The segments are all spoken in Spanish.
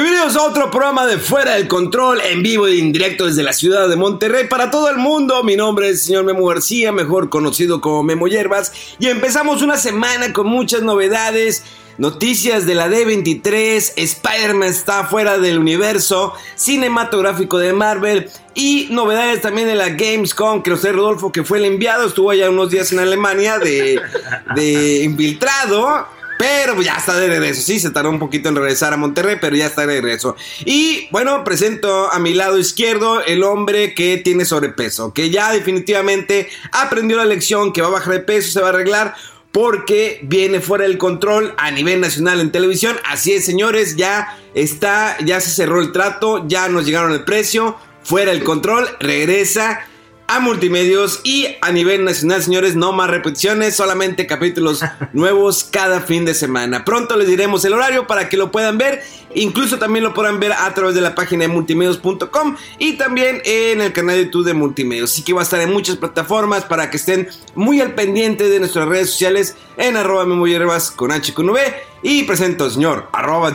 Bienvenidos a otro programa de Fuera del Control, en vivo y en directo desde la ciudad de Monterrey para todo el mundo. Mi nombre es el señor Memo García, mejor conocido como Memo Hierbas, y empezamos una semana con muchas novedades. Noticias de la D23, Spider-Man está fuera del universo cinematográfico de Marvel y novedades también de la Gamescom, que José Rodolfo, que fue el enviado, estuvo allá unos días en Alemania de, de infiltrado pero pues ya está de regreso. Sí, se tardó un poquito en regresar a Monterrey, pero ya está de regreso. Y bueno, presento a mi lado izquierdo el hombre que tiene sobrepeso, que ya definitivamente aprendió la lección, que va a bajar de peso, se va a arreglar. Porque viene fuera del control a nivel nacional en televisión. Así es, señores, ya está, ya se cerró el trato, ya nos llegaron el precio. Fuera el control, regresa a multimedios y a nivel nacional, señores, no más repeticiones, solamente capítulos nuevos cada fin de semana. Pronto les diremos el horario para que lo puedan ver, incluso también lo podrán ver a través de la página de multimedios.com y también en el canal de YouTube de Multimedios. Así que va a estar en muchas plataformas para que estén muy al pendiente de nuestras redes sociales en arroba memoyerbas con H con V y presento, señor, arroba.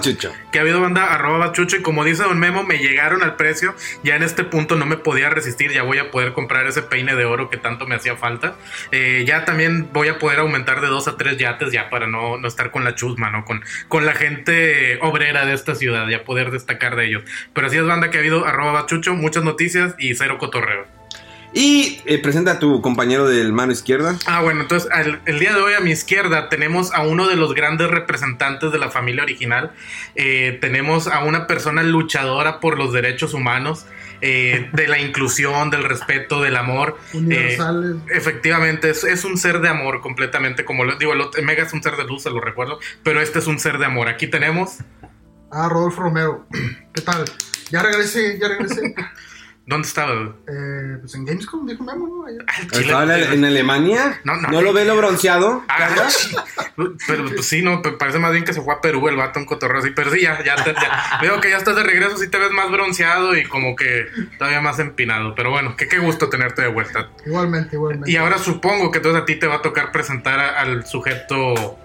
Que ha habido banda arroba chucho y como dice Don Memo, me llegaron al precio. Ya en este punto no me podía resistir, ya voy a poder comprar ese peine de oro que tanto me hacía falta. Eh, ya también voy a poder aumentar de dos a tres yates ya para no, no estar con la chusma, ¿no? Con, con la gente obrera de esta ciudad, ya poder destacar de ellos. Pero así es banda que ha habido arroba chucho, muchas noticias y cero cotorreo. Y eh, presenta a tu compañero del mano izquierda. Ah, bueno, entonces el, el, día de hoy a mi izquierda tenemos a uno de los grandes representantes de la familia original. Eh, tenemos a una persona luchadora por los derechos humanos, eh, de la inclusión, del respeto, del amor. Universales. efectivamente, es, es, un ser de amor completamente. Como lo digo, el Mega es un ser de luz, se lo recuerdo, pero este es un ser de amor. Aquí tenemos. Ah, Rodolfo Romero. ¿Qué tal? Ya regresé, ya regresé. ¿Dónde estaba? Eh, pues en Gamescom, dijo Memo, ¿no? Allá. ¿Estaba en Alemania? No, no. ¿No lo ve lo bronceado? Ah, sí. Pero pues sí, no, parece más bien que se fue a Perú el vato en cotorreo así. Pero sí, ya, ya, te, ya, Veo que ya estás de regreso, sí te ves más bronceado y como que todavía más empinado. Pero bueno, que qué gusto tenerte de vuelta. Igualmente, igualmente. Y ahora supongo que entonces a ti te va a tocar presentar a, al sujeto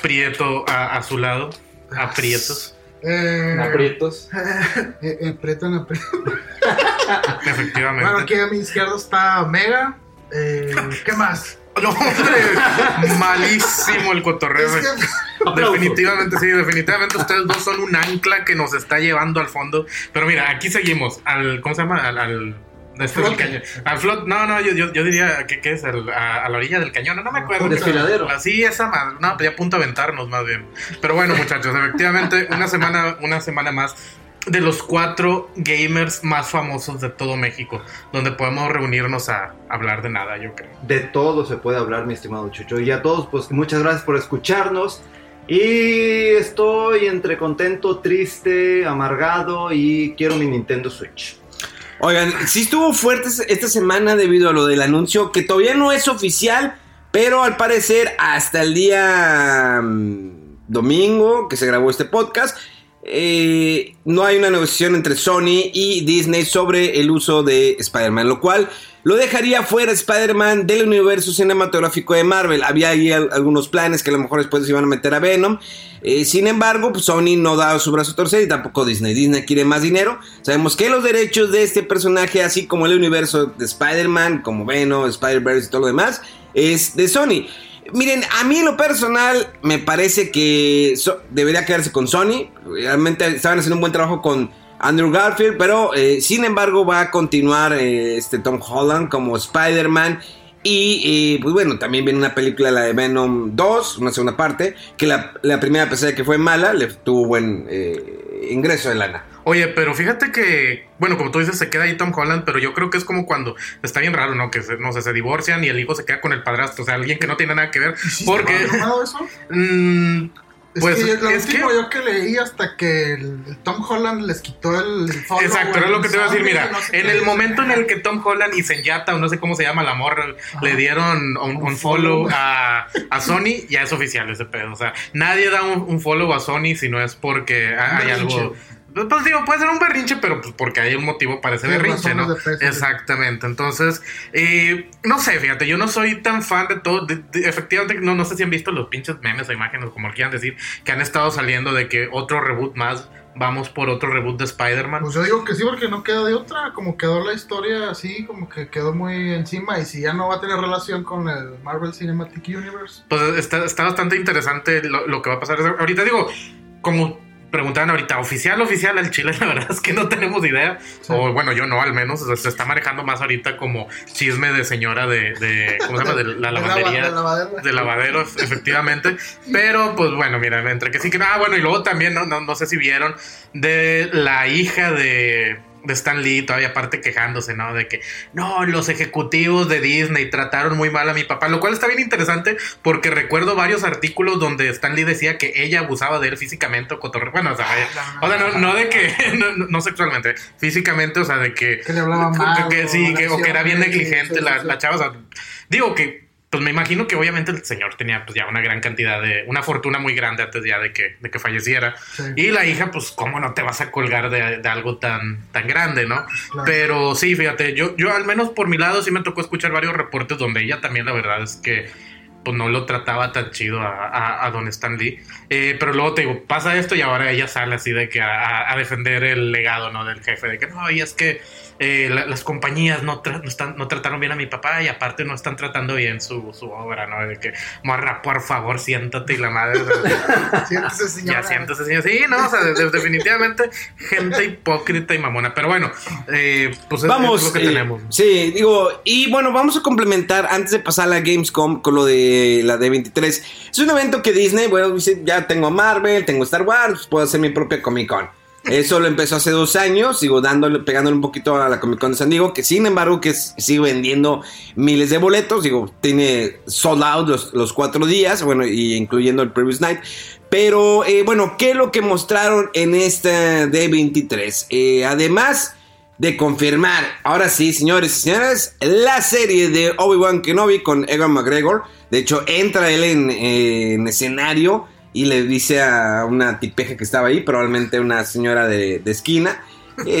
prieto a, a su lado, a prietos. Eh, aprietos. eh, eh, aprietan, aprietan. Efectivamente. Bueno, aquí a mi izquierda está Mega. Eh, ¿Qué más? No, hombre, malísimo el cotorreo. Es que- Definitivamente, sí, definitivamente ustedes dos son un ancla que nos está llevando al fondo. Pero mira, aquí seguimos. Al, ¿Cómo se llama? Al, al este del Flote. cañón. Al flot, no, no, yo, yo, yo diría que ¿qué es Al- a, a la orilla del cañón, no me acuerdo. Desfiladero. Así esa madre, no, pues ya apunta a aventarnos más bien. Pero bueno, muchachos, efectivamente, una semana, una semana más de los cuatro gamers más famosos de todo México, donde podemos reunirnos a hablar de nada, yo creo. De todo se puede hablar, mi estimado Chucho. Y a todos, pues muchas gracias por escucharnos. Y estoy entre contento, triste, amargado y quiero mi Nintendo Switch. Oigan, sí estuvo fuerte esta semana debido a lo del anuncio que todavía no es oficial, pero al parecer hasta el día mm, domingo que se grabó este podcast, eh, no hay una negociación entre Sony y Disney sobre el uso de Spider-Man, lo cual lo dejaría fuera Spider-Man del universo cinematográfico de Marvel. Había ahí al- algunos planes que a lo mejor después se iban a meter a Venom. Eh, sin embargo, pues Sony no da su brazo a torcer y tampoco Disney. Disney quiere más dinero. Sabemos que los derechos de este personaje, así como el universo de Spider-Man, como Venom, Spider-Verse y todo lo demás, es de Sony. Miren, a mí en lo personal me parece que so- debería quedarse con Sony. Realmente estaban haciendo un buen trabajo con Andrew Garfield, pero eh, sin embargo va a continuar eh, este Tom Holland como Spider-Man. Y eh, pues bueno, también viene una película, la de Venom 2, una segunda parte, que la, la primera, a pesar de que fue mala, le tuvo buen eh, ingreso de lana. Oye, pero fíjate que, bueno, como tú dices, se queda ahí Tom Holland, pero yo creo que es como cuando está bien raro, ¿no? Que se, no sé, se divorcian y el hijo se queda con el padrastro, o sea, alguien que no tiene nada que ver. ¿Y sí porque. eso? mm, Es pues que yo- lo es que. último yo que leí hasta que el, el Tom Holland les quitó el, el follow, Exacto, era el lo que te iba a decir. Mira, no sé en el momento en el que Tom Holland y Senyata, o no sé cómo se llama la morra, le dieron un, un follow a, a Sony, ya es oficial ese pedo. O sea, nadie da un, un follow a Sony si no es porque hay algo. Pues digo, puede ser un berrinche, pero pues porque hay un motivo para ese Sí, berrinche, ¿no? peso. Exactamente. Entonces, eh, no sé, fíjate, yo no soy tan fan de todo. de- de- efectivamente, no, no sé si han visto los pinches memes o imágenes, como quieran decir, que han estado saliendo de que otro reboot más, vamos por otro reboot de Spider-Man. Pues yo digo que sí, porque no queda de otra. Como quedó la historia así, como que quedó muy encima. Y si ya no va a tener relación con el Marvel Cinematic Universe. Pues está, está bastante interesante lo, lo que va a pasar. Ahorita digo, como preguntaban ahorita, oficial, oficial, el Chile, la verdad es que no tenemos idea. Sí. O bueno, yo no, al menos. o sea, se está manejando más ahorita como chisme de señora de, de ¿cómo se llama? De la De lavandería. de lavadero. De lavadero, efectivamente. Pero, pues bueno, mira, entre que sí que. Ah, bueno, y luego también, no, no, no sé si vieron, de la hija de, de Stan Lee, todavía aparte quejándose, ¿no? De que, no, los ejecutivos de Disney trataron muy mal a mi papá, lo cual está bien interesante porque recuerdo varios artículos donde Stan Lee decía que ella abusaba de él físicamente o cotorre. Bueno, o sea, vaya, o sea, no, no de que, no, sexualmente, físicamente, o sea, de que. Que le hablaba mal, que, sí, que, o que era bien negligente sí, la, sí, la chava, o sea, digo que pues me imagino que obviamente el señor tenía pues ya una gran cantidad de, una fortuna muy grande antes ya de que, de que falleciera. Sí. Y la hija, pues, ¿cómo no te vas a colgar de, de algo tan, tan grande, no? Claro. Pero sí, fíjate, yo, yo al menos por mi lado sí me tocó escuchar varios reportes donde ella también la verdad es que pues no lo trataba tan chido a, a, a Don Stan Lee. Eh, pero luego te digo, pasa esto y ahora ella sale así de que a, a- a defender el legado, ¿no? Del jefe, de que no, y es que eh, la- las compañías no, tra- no, están, no trataron bien a mi papá y aparte no están tratando bien su, su obra, ¿no? De que, morra, por favor, siéntate y la madre... Siéntese, señora. Ya siéntese, señor. Sí, no, o sea, de- de- definitivamente gente hipócrita y mamona. Pero bueno, eh, pues es- Vamos, es lo que eh, tenemos. sí, digo, y bueno, vamos a complementar antes de pasar a la Gamescom con lo de la D23. Es un evento que Disney, bueno, ya tengo a Marvel, tengo Star Wars, puedo hacer mi propia Comic Con. Eso lo empezó hace dos años, sigo dándole, pegándole un poquito a la Comic Con de San Diego, que sin embargo que sigue vendiendo miles de boletos, digo, tiene sold out los, cuatro días, bueno, y incluyendo el previous night. Pero eh, bueno, ¿qué es lo que mostraron en esta D23? Eh, además de confirmar, ahora sí, señores y señoras, la serie de Obi-Wan Kenobi con Ewan McGregor. De hecho, entra él en, en escenario y le dice a una tipeja que estaba ahí, probablemente una señora de, esquina,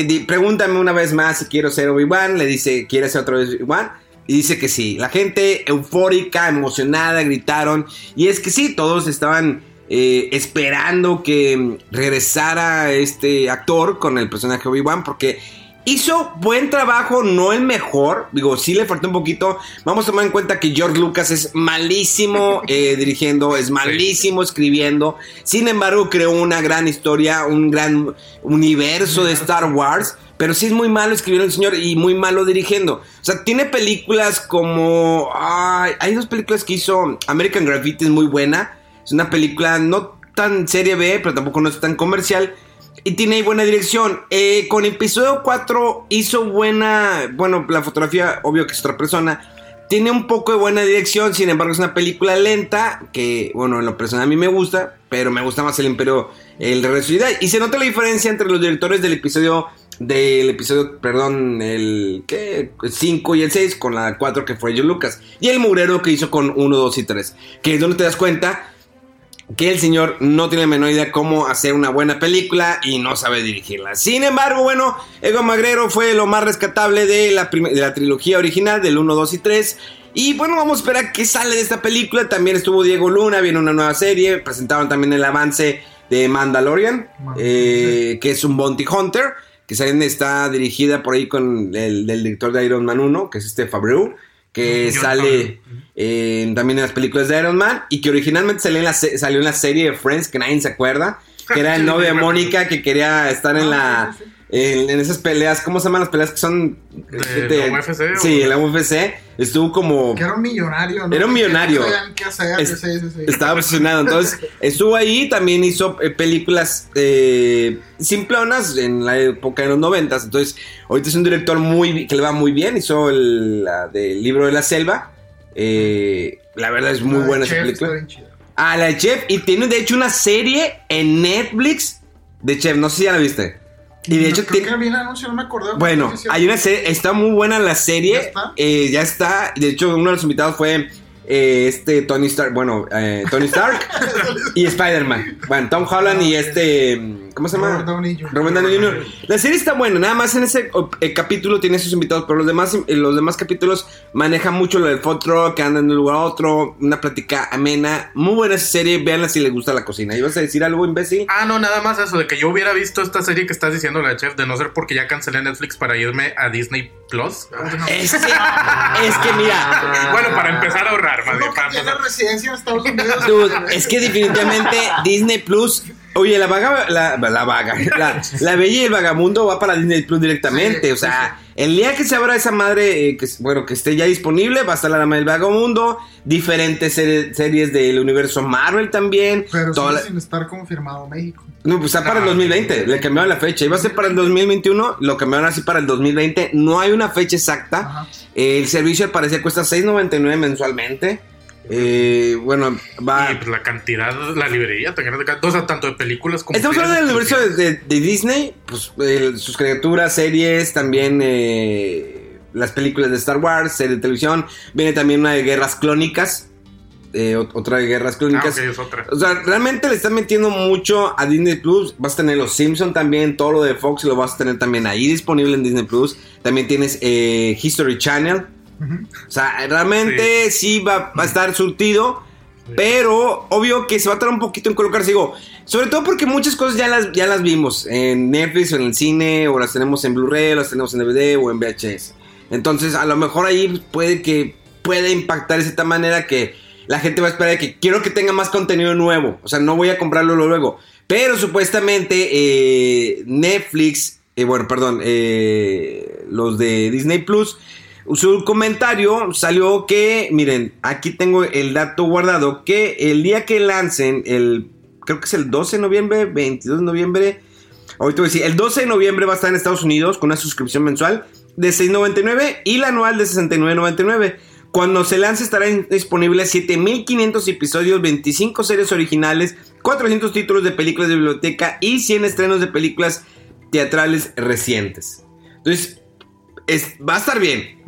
di- pregúntame una vez más si quiero ser Obi-Wan. Le dice, ¿quieres ser vez Obi-Wan? Y dice que sí. La gente eufórica, emocionada, gritaron. Y es que sí, todos estaban eh, esperando que regresara este actor con el personaje Obi-Wan porque hizo buen trabajo, no el mejor, digo, sí le faltó un poquito. Vamos a tomar en cuenta que George Lucas es malísimo eh, dirigiendo, es malísimo escribiendo. Sin embargo, creó una gran historia, un gran universo de Star Wars. Pero sí es muy malo escribiendo el señor y muy malo dirigiendo. O sea, tiene películas como... ay, hay dos películas que hizo. American Graffiti es muy buena. Es una película no tan serie B, pero tampoco no es tan comercial. Y tiene buena dirección. Eh, con episodio 4 hizo buena... Bueno, la fotografía, obvio que es otra persona. Tiene un poco de buena dirección, sin embargo es una película lenta que, bueno, en lo personal a mí me gusta, pero me gusta más el Imperio, el Jedi. Y se nota la diferencia entre los directores del episodio, del episodio, perdón, el ¿qué? 5 y el 6 con la 4 que fue George Lucas. Y el mugrero que hizo con 1, 2 y 3. Que es donde te das cuenta que el señor no tiene la menor idea cómo hacer una buena película y no sabe dirigirla. Sin embargo, bueno, Ego Magrero fue lo más rescatable de la, prim- de la trilogía original, del 1, 2 y 3. Y bueno, vamos a esperar qué sale de esta película. También estuvo Diego Luna, viene una nueva serie. Presentaron también el avance de Mandalorian, eh, que es un Bounty Hunter, que también está dirigida por ahí con el del director de Iron Man 1, que es este Fabreu, que John sale eh, también en las películas de Iron Man y que originalmente salió en la, salió en la serie de Friends, que nadie se acuerda, que era el novio de. Mónica que quería estar en la... en, en esas peleas, ¿cómo se llaman las peleas que son ¿De la UFC o- Sí, en la UFC estuvo como Que era un millonario, ¿no? Era un Que millonario. No sabían qué hacer. Es- sí, sí, sí. estaba obsesionado. Entonces, estuvo ahí, también hizo eh, películas eh, simplonas en la época de los noventas. Entonces, ahorita es un director muy que le va muy bien. Hizo el, la del libro de la selva. Eh, la verdad es muy La buena esa película. Ah, la de Chef. Y tiene de hecho una serie en Netflix de Chef. No sé si ya la viste. Y de No, hecho creo tiene... que vi el anuncio, no me acordaba. Bueno, hay una serie, está muy buena la serie. ¿Ya está? Eh, ya está. De hecho, uno de los invitados fue eh, este Tony Stark. Bueno, eh, Tony Stark y Spider-Man. Bueno, Tom Holland y este. ¿Cómo se llama? Robert Downey Jr. Robert Downey Jr. La serie está buena, nada más en ese eh, capítulo tiene sus invitados, pero los demás, eh, los demás capítulos manejan mucho lo del food que andan de un lugar a otro, una plática amena. Muy buena esa serie, véanla si les gusta la cocina. ¿Ibas a decir algo, imbécil? Ah, no, nada más eso, de que yo hubiera visto esta serie que estás diciendo, la Chef, de no ser porque ya cancelé Netflix para irme a Disney Plus. Es que, es que mira, Bueno, para empezar a ahorrar, más bien, Uno que para tiene empezar. residencia en Estados Unidos. Dude, es que definitivamente Disney Plus. Oye, la vaga, la, la vaga, la, la bella y el vagamundo va para Disney Plus directamente. Sí, o sea, el día que se abra esa madre, eh, que, bueno, que esté ya disponible, va a estar la dama del vagamundo, diferentes serie- series del universo Marvel también. Pero toda la- sin estar confirmado México. no, pues está para el No, 2020, le cambiaron la fecha. Iba a ser para el 2021, lo cambiaron así para el 2020. No hay una fecha exacta. Ajá. El servicio al parecer cuesta 6.99 mensualmente. Eh, bueno, va. Y pues la cantidad, la librería, tan grande, o sea, tanto de películas como. Estamos hablando del universo de, de- de Disney, pues eh, sus criaturas, series, también eh, las películas de Star Wars, serie de televisión. Viene también una de guerras clónicas, eh, ot- otra de guerras Ah, clónicas. ok, es otra. O sea, realmente le están metiendo mucho a Disney Plus. Vas a tener los Simpsons también, todo lo de Fox lo vas a tener también ahí disponible en Disney Plus. También tienes History Channel. O sea, realmente sí, va, va a estar surtido. Pero obvio que se va a tardar un poquito en colocarse. Digo, sobre todo porque muchas cosas ya las, ya las vimos en Netflix o en el cine, o las tenemos en Blu-ray, o las tenemos en DVD o en VHS. Entonces, a lo mejor ahí puede que pueda impactar de cierta manera que la gente va a esperar que quiero que tenga más contenido nuevo. O sea, no voy a comprarlo luego. Pero supuestamente eh, Netflix, eh, bueno, perdón, eh, los de Disney Plus, su comentario salió que, miren, aquí tengo el dato guardado, que el día que lancen, el, creo que es el 12 de noviembre, 22 de noviembre, ahorita voy a decir, el 12 de noviembre va a estar en Estados Unidos con una suscripción mensual de 6.99 y la anual de 69.99. Cuando se lance estarán disponibles 7.500 episodios, 25 series originales, 400 títulos de películas de biblioteca y 100 estrenos de películas teatrales recientes. Entonces, es- va a estar bien.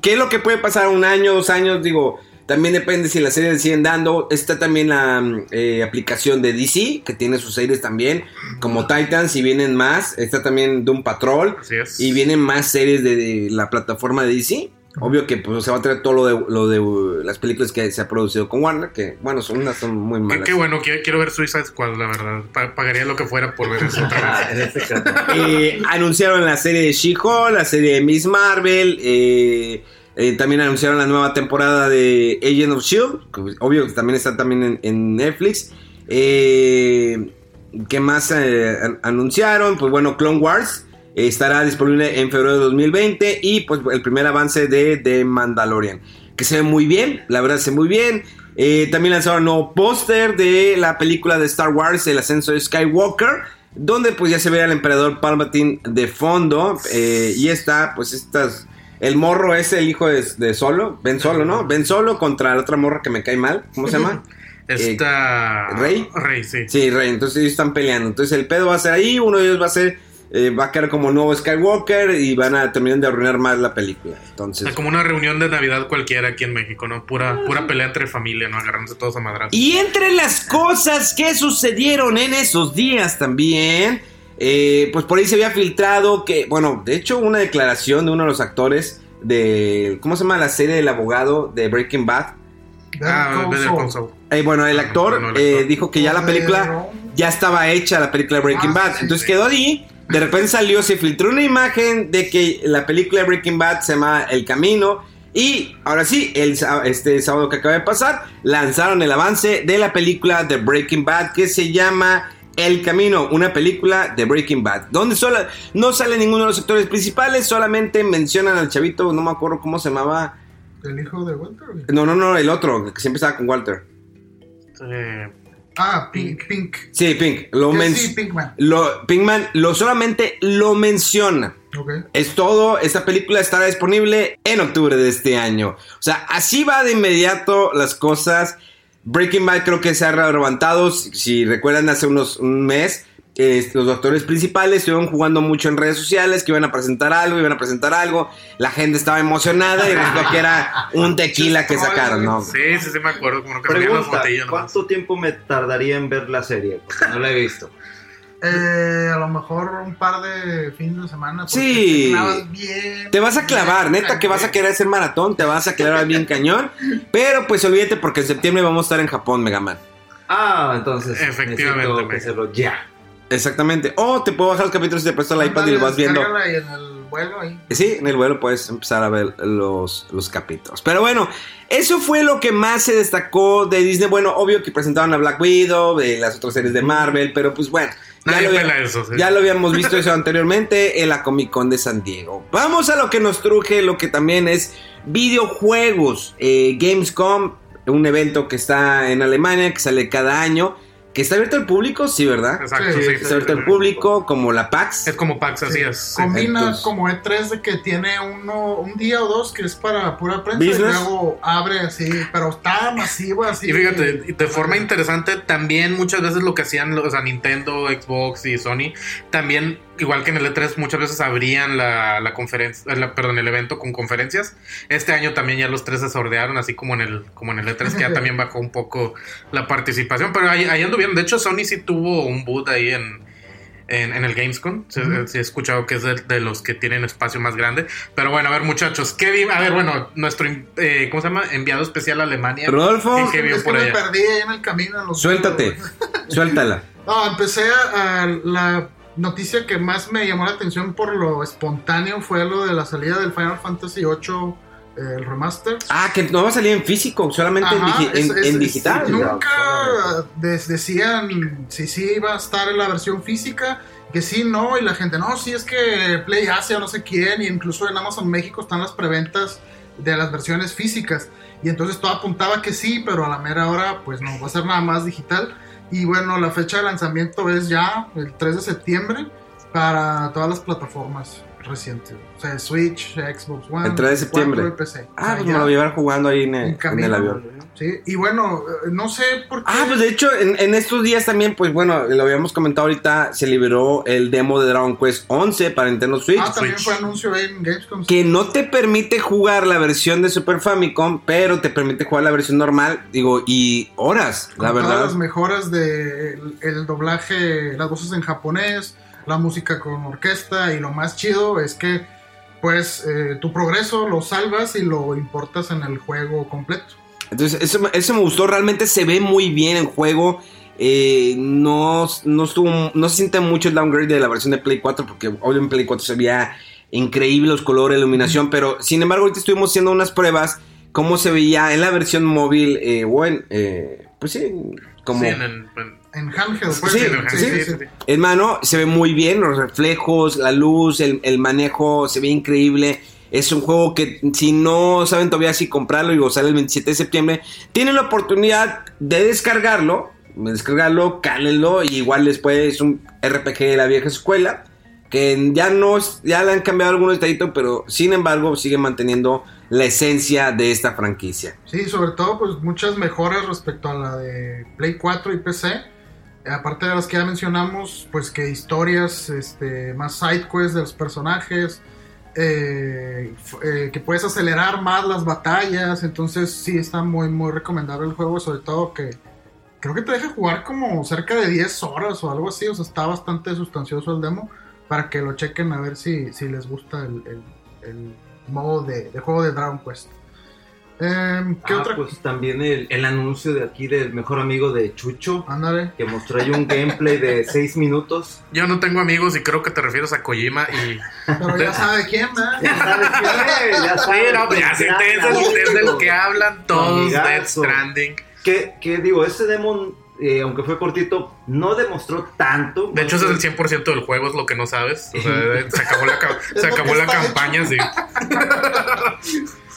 ¿Qué es lo que puede pasar un año, dos años? Digo, también depende si las series siguen dando. Está también la mm, eh, aplicación de DC, que tiene sus series también, como Titans, y vienen más. Está también Doom Patrol, Así es. y vienen más series de, de la plataforma de DC. Obvio que pues, se va a traer todo lo de, lo de uh, las películas que se ha producido con Warner, que bueno, son unas son muy malas. qué bueno, quiero, quiero ver Suicide Squad, la verdad. Pa- pagaría lo que fuera por ver eso otra vez. en este. Eh, anunciaron la serie de She-Hulk, la serie de Miss Marvel. eh, eh, también anunciaron la nueva temporada de Agent of Shield. que, pues, obvio que también está también en, en Netflix. Eh, ¿Qué más eh, an- anunciaron? Pues bueno, Clone Wars estará disponible en febrero de 2020. Y pues el primer avance de The Mandalorian. Que se ve muy bien, la verdad se ve muy bien. Eh, también lanzaron un nuevo póster de la película de Star Wars, El ascenso de Skywalker, donde pues ya se ve al emperador Palpatine de fondo. eh, y está, pues estas... El morro es el hijo de, de Solo, Ben Solo, ¿no? Ben Solo contra la otra morra que me cae mal. ¿Cómo se llama? Esta. ¿Rey? Rey, sí. Sí, Rey, entonces ellos están peleando. Entonces el pedo va a ser ahí, uno de ellos va a ser... eh, va a quedar como nuevo Skywalker y van a terminar de arruinar más la película. Entonces... Es como una reunión de Navidad cualquiera aquí en México, ¿no? Pura, pura pelea entre familia, ¿no? Agarrándose todos a madrazos. Y entre las cosas que sucedieron en esos días también, eh, pues por ahí se había filtrado que, bueno, de hecho una declaración de uno de los actores de, ¿cómo se llama la serie del abogado de Breaking Bad? Ah. Eh, bueno, el actor Bueno, el eh, actor. dijo que ya la película ya estaba hecha, la película de Breaking Ah, Bad. Entonces sí. quedó ahí. De repente salió, se filtró una imagen de que la película de Breaking Bad se llama El Camino. Y ahora sí, el, este sábado que acaba de pasar, lanzaron el avance de la película de Breaking Bad que se llama El Camino, una película de Breaking Bad, donde solo, no sale ninguno de los actores principales, solamente mencionan al chavito, no me acuerdo cómo se llamaba. ¿El hijo de Walter? No, no, no, el otro, que siempre estaba con Walter. Eh, Ah, Pink. Pink. Sí, Pink. Lo Que sí, Pinkman. Lo, Pinkman lo solamente lo menciona. Ok. Es todo, esta película estará disponible en octubre de este año. O sea, así va de inmediato las cosas. Breaking Bad creo que se ha levantado. Si, si recuerdan, hace unos un mes, eh, los doctores principales estuvieron jugando mucho en redes sociales, que iban a presentar algo, iban a presentar algo. La gente estaba emocionada y resultó que era un tequila que sacaron, ¿no? sí, sí, sí, me acuerdo. Como que las Pregunta, nomás. ¿cuánto tiempo me tardaría en ver la serie? Porque no la he visto. Eh, a lo mejor un par de fines de semana. Sí. te bien. Te vas a clavar, bien neta que vas a querer hacer maratón, te vas a clavar bien cañón. Pero pues olvídate porque en septiembre vamos a estar en Japón, Megaman. Ah, entonces Efectivamente, me- hacerlo ya. Exactamente. O te puedo bajar los capítulos y te presto el iPad y lo vas viendo. Y en el vuelo ahí. Sí, en el vuelo puedes empezar a ver los, los capítulos. Pero bueno, eso fue lo que más se destacó de Disney. Bueno, obvio que presentaron a Black Widow, de las otras series de Marvel, pero pues bueno. Ya lo, había- pela eso, sí. ya lo habíamos visto eso anteriormente en la Comic Con de San Diego. Vamos a lo que nos truje, lo que también es videojuegos. Eh, Gamescom, un evento que está en Alemania, que sale cada año, que está abierto al público, sí, ¿verdad? Exacto, Sí, sí. Está abierto al público, como la PAX. Es como PAX, así es. Combina Entonces- como E3 de que tiene uno, un día o dos que es para pura prensa Business. y luego abre así, pero está masivo así. Y fíjate, y de forma interesante, también muchas veces lo que hacían los, o sea, Nintendo, Xbox y Sony, también, igual que en el E3, muchas veces abrían la, la conferencia, eh, la- perdón, el evento con conferencias. Este año también ya los tres se sordearon, así como en el, como en el E3, que ya también bajó un poco la participación. Pero ahí, ahí anduvieron. De hecho, Sony sí tuvo un boot ahí en, en, en el Gamescom. Sí, sí he escuchado que es de, de los que tienen espacio más grande. Pero bueno, a ver, muchachos, ¿qué vi? A ver, bueno, nuestro, eh, ¿cómo se llama? Enviado especial a Alemania. Rodolfo, ¿Qué- qué vio es que por me allá? perdí ahí en el camino. en los suéltate, suéltala. No, empecé a, a- la noticia que más me llamó la atención por lo espontáneo fue lo de la salida del Final Fantasy VIII, eh, el remaster. Ah, que no va a salir en físico, solamente en, Ajá, en- es- es- en es- digital. Nunca des- decían si sí iba a estar en la versión física, que sí, no, y la gente, no, sí es que Play Asia, no sé quién, y incluso en Amazon México están las preventas de las versiones físicas. Y entonces todo apuntaba que sí, pero a la mera hora, pues no, va a ser nada más digital. Y bueno, la fecha de lanzamiento es ya el 3 de septiembre para todas las plataformas recientes. O sea, Switch, Xbox One, El 3 de septiembre. 4 y PC. Ah, O sea, pues ya me lo llevar jugando ahí en en el, en camino. el avión. Sí, y bueno, eh, no sé por qué. Ah, pues de hecho, en, en estos días también, pues bueno, lo habíamos comentado ahorita, se liberó el demo de Dragon Quest 11 para Nintendo Switch. Ah, también Switch. fue anuncio en Gamescom. que no te permite jugar la versión de Super Famicom, pero te permite jugar la versión normal, digo, y horas, Con la todas verdad. las mejoras de el, el doblaje, las voces en japonés, la música con orquesta y lo más chido es que pues eh, tu progreso lo salvas y lo importas en el juego completo. Entonces, eso, me- eso me gustó, realmente se ve muy bien en juego. eh, no, no, estuvo, no se siente mucho el downgrade de la versión de Play 4, porque obviamente en Play 4 se veía increíble los colores, la iluminación, pero sin embargo ahorita estuvimos haciendo unas pruebas, cómo se veía en la versión móvil, eh, bueno, eh, pues sí, como... Sí, en el- en- En handheld, pues. Sí, sí, sí. Hermano, se ve muy bien, los reflejos, la luz, el, el manejo, se ve increíble. Es un juego que si no saben todavía si comprarlo, digo, sale el 27 de septiembre, tienen la oportunidad de descargarlo, descargarlo, cálenlo, y igual después es un RPG de la vieja escuela, que ya no, ya le han cambiado algunos detallitos, pero sin embargo sigue manteniendo la esencia de esta franquicia. Sí, sobre todo, pues muchas mejoras respecto a la de Play 4 y PC. Aparte de las que ya mencionamos, pues que historias, este, más side quests de los personajes, eh, eh, que puedes acelerar más las batallas. Entonces, sí está muy, muy recomendable el juego, sobre todo que creo que te deja jugar como cerca de 10 horas o algo así. O sea, está bastante sustancioso el demo para que lo chequen a ver si, si les gusta el, modo de juego de Dragon Quest. Em, ¿Qué Ah, otra pues también el, el anuncio de aquí del mejor amigo de Chucho, Ándale. que mostró ahí un gameplay de 6 minutos. Yo no tengo amigos y creo que te refieres a Kojima y... Pero ya sabe quién, Ya ¿verdad? sabes quién es, ya Sí, sabes, no, pues ya sé, es el, es del que hablan todos. Death Stranding. Que, que digo, este demo eh, aunque fue cortito, no demostró tanto. De hecho, ese es el 100% del juego, es lo que no sabes. O sea, se acabó la, se acabó la campaña, sí.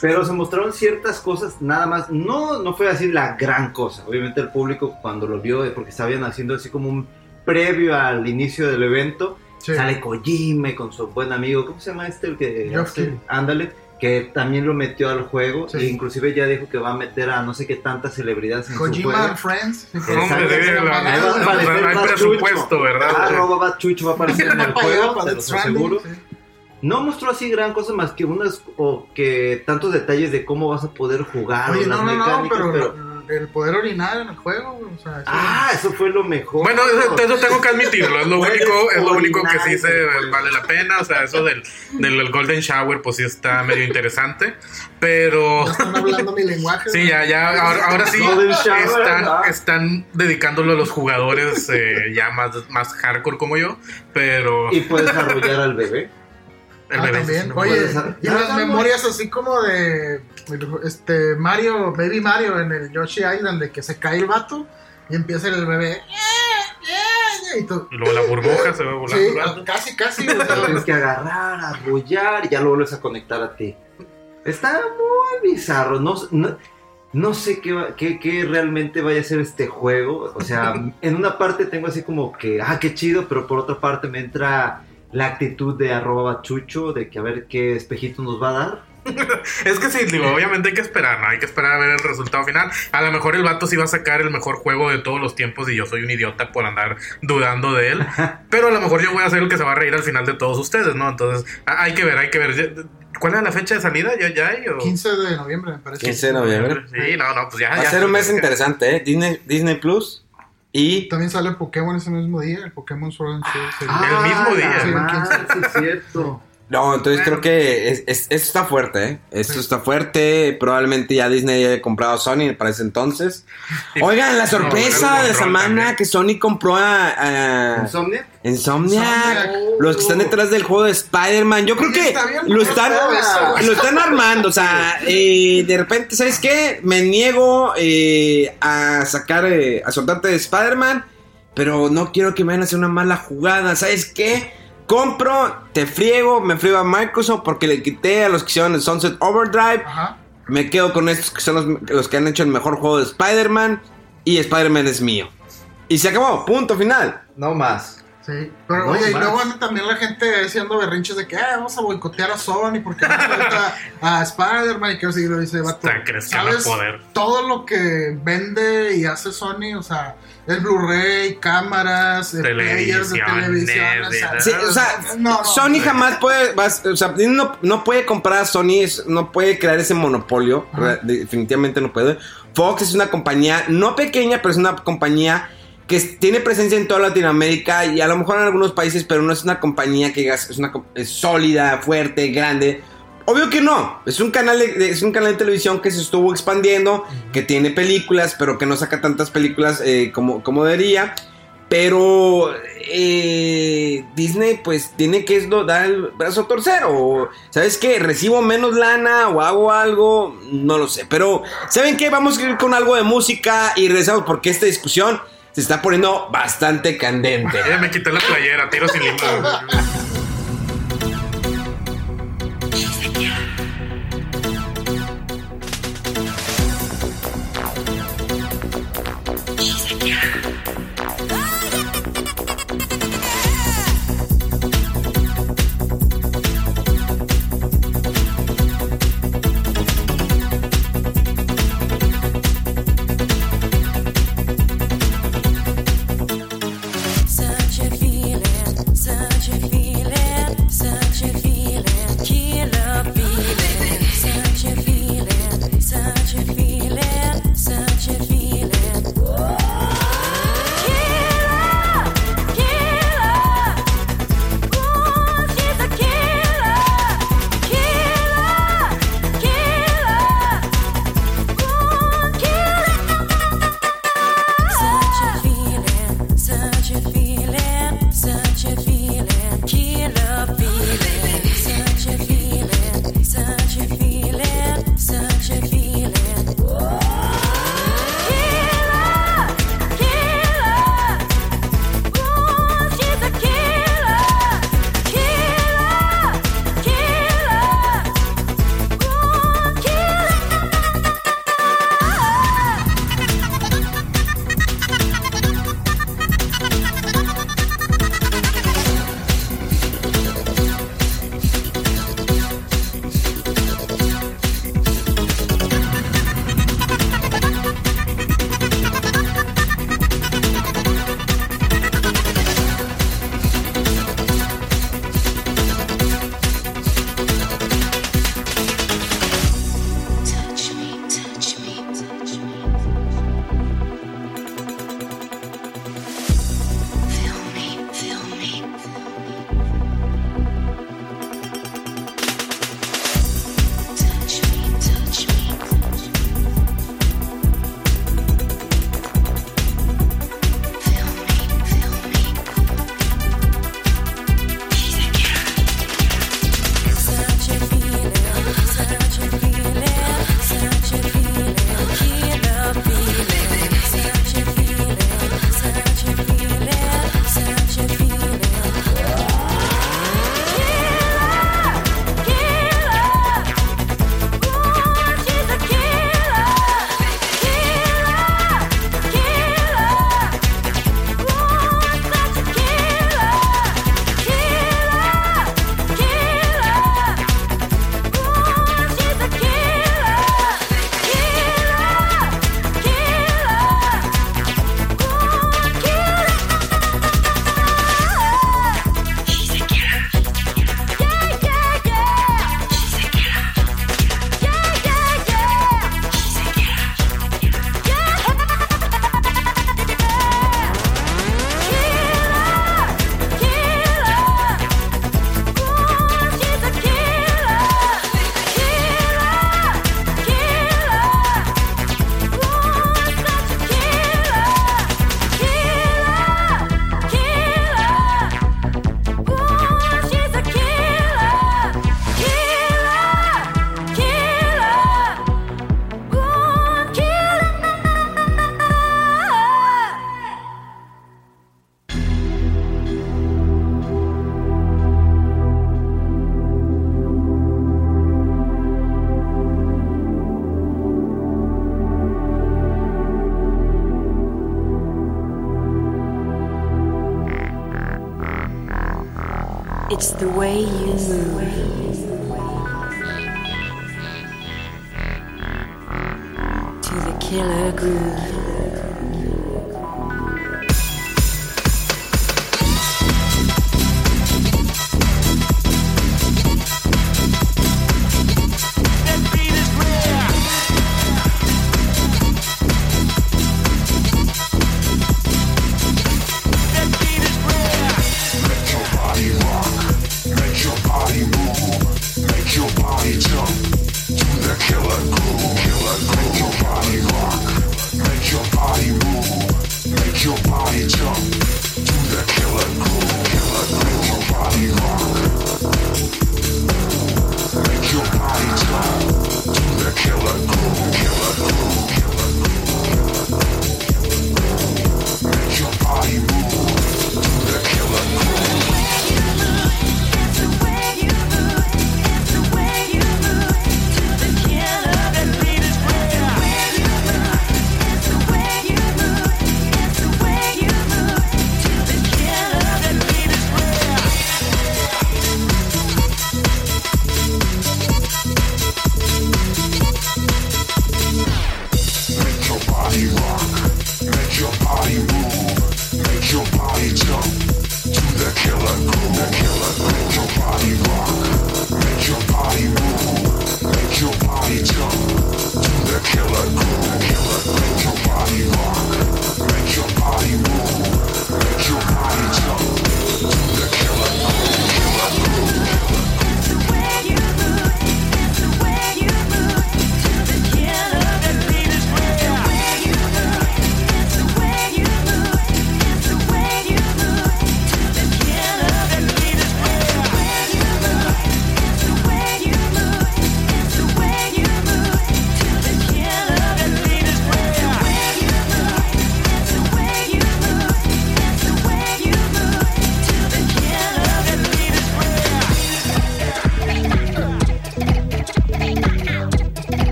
Pero se mostraron ciertas cosas, nada más. No, no fue así la gran cosa. Obviamente el público cuando lo vio, eh, porque estaban haciendo así como un previo al inicio del evento, Sí. sale Kojime con su buen amigo, ¿cómo se llama este? El que hace- ándale, que también lo metió al juego. Sí. E inclusive ya dijo que va a meter a no sé qué tantas celebridades en su Kojima juego. and Friends. Hombre, aparecer hay presupuesto. ¿verdad? Arroba Bad Chucho va a aparecer en el juego, para te lo aseguro. sí. No mostró así gran cosa más que unas o que tantos detalles de cómo vas a poder jugar Oye, o las no, no, no, pero, pero... el poder orinar en el juego, güey, o sea, sí. Ah, eso fue lo mejor. Bueno, eso, eso tengo que admitirlo, es lo único, es lo único que sí se vale la pena, o sea, eso del, del Golden Shower pues sí está medio interesante, pero Ya están hablando mi lenguaje. sí, ya, ya, ahora, ahora sí están, están dedicándolo a los jugadores eh, ya más, más hardcore como yo, pero Y puedes arrullar al bebé. El Ah, bebé también. Oye, y las ya, memorias así como de este Mario, Baby Mario en el Yoshi Island, de que se cae el vato y empieza el bebé. Y tú- Y luego la burbuja se va volando. Sí, ¿verdad? casi, casi. tienes que agarrar, arrullar y ya lo vuelves a conectar a ti. Está muy bizarro. No, no, no sé qué, va- qué, qué realmente vaya a ser este juego. O sea, en una parte tengo así como que, ah, qué chido, pero por otra parte me entra la actitud de arroba bachucho, de que a ver qué espejito nos va a dar. Es que sí, digo, obviamente hay que esperar, ¿no? Hay que esperar a ver el resultado final. A lo mejor el vato sí va a sacar el mejor juego de todos los tiempos y yo soy un idiota por andar dudando de él. Pero a lo mejor yo voy a ser el que se va a reír al final de todos ustedes, ¿no? Entonces, hay que ver, hay que ver. ¿Cuál es la fecha de salida? ¿Ya, ya hay? O? 15 de noviembre, me parece. 15 de noviembre. Sí, no, no, pues ya. Va a ser un mes interesante, ¿eh? Disney, Disney Plus y También sale Pokémon ese mismo día, el Pokémon Sword and Shield. sí. El mismo día. Sí, el Ah, 15. sí, es cierto. No, entonces Bueno. creo que es- es- esto está fuerte, ¿eh? Esto está fuerte. Probablemente ya Disney haya comprado a Sony para ese entonces. Oigan, la sorpresa No, de la semana también. que Sony compró a, a ¿Insomnia? Insomniac. Insomniac. Los que están detrás del juego de Spider-Man. Yo creo que lo están, lo están armando. O sea, eh, de repente, ¿sabes qué? Me niego eh, a sacar, eh, a soltarte de Spider-Man. Pero no quiero que me vayan a hacer una mala jugada. ¿Sabes qué? Compro, te friego, me friego a Microsoft porque le quité a los que hicieron el Sunset Overdrive. Ajá. Me quedo con estos que son los, los que han hecho el mejor juego de Spider-Man. Y Spider-Man es mío. Y se acabó, punto final. No más. Sí, pero No oye, y luego anda también la gente haciendo berrinches de que ah, vamos a boicotear a Sony porque no falta a Spider-Man y que así lo dice vato. Está creciendo ¿Sabes poder. todo lo que vende y hace Sony? O sea, el Blu-ray, cámaras, eh, players de televisión. o sea, Sí, o sea, no, no, Sony no. jamás puede, vas- o sea, no, no puede comprar a Sony, no puede crear ese monopolio, definitivamente no puede. Fox es una compañía no pequeña, pero es una compañía que tiene presencia en toda Latinoamérica y a lo mejor en algunos países, pero no es una compañía que es una es sólida, fuerte, grande. Obvio que no, es un canal de, es un canal de televisión que se estuvo expandiendo, que tiene películas, pero que no saca tantas películas eh, como, como debería. Pero eh, Disney pues tiene que dar el brazo a torcer o ¿sabes qué? Recibo menos lana o hago algo, no lo sé. Pero ¿saben qué? Vamos a ir con algo de música y regresamos porque esta discusión se está poniendo bastante candente. Me quité la playera, tiro sin limón.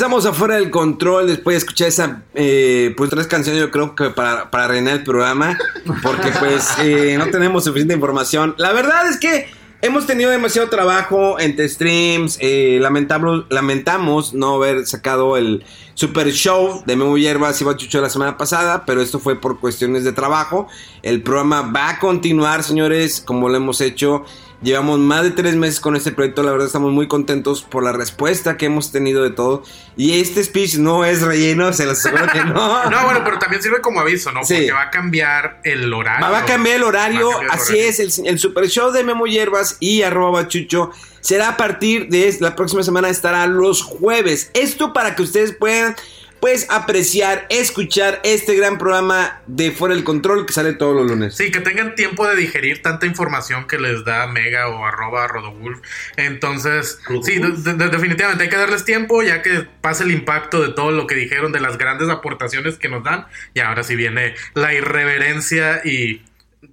regresamos afuera del control después de escuchar esa, eh, pues tres canciones yo creo que para, para reinar el programa, porque pues eh, no tenemos suficiente información. La verdad es que hemos tenido demasiado trabajo entre streams, eh, lamentamos, lamentamos no haber sacado el super show de Memo Hierbas y Bachucho la semana pasada, pero esto fue por cuestiones de trabajo. El programa va a continuar, señores, como lo hemos hecho. Llevamos más de tres meses con este proyecto, la verdad estamos muy contentos por la respuesta que hemos tenido de todo. Y este speech no es relleno, se los aseguro que no. No, bueno, pero también sirve como aviso, ¿no? Sí. Porque va a cambiar el horario. Va a cambiar el horario, cambiar el así horario. es, el, el super show de Memo Hierbas y arroba bachucho será a partir de la próxima semana, estará los jueves. Esto para que ustedes puedan pues apreciar, escuchar este gran programa de Fuera del Control que sale todos los lunes. Sí, que tengan tiempo de digerir tanta información que les da Mega o arroba Rodowulf. Entonces, sí, de- de- definitivamente hay que darles tiempo ya que pase el impacto de todo lo que dijeron, de las grandes aportaciones que nos dan. Y ahora sí viene la irreverencia y,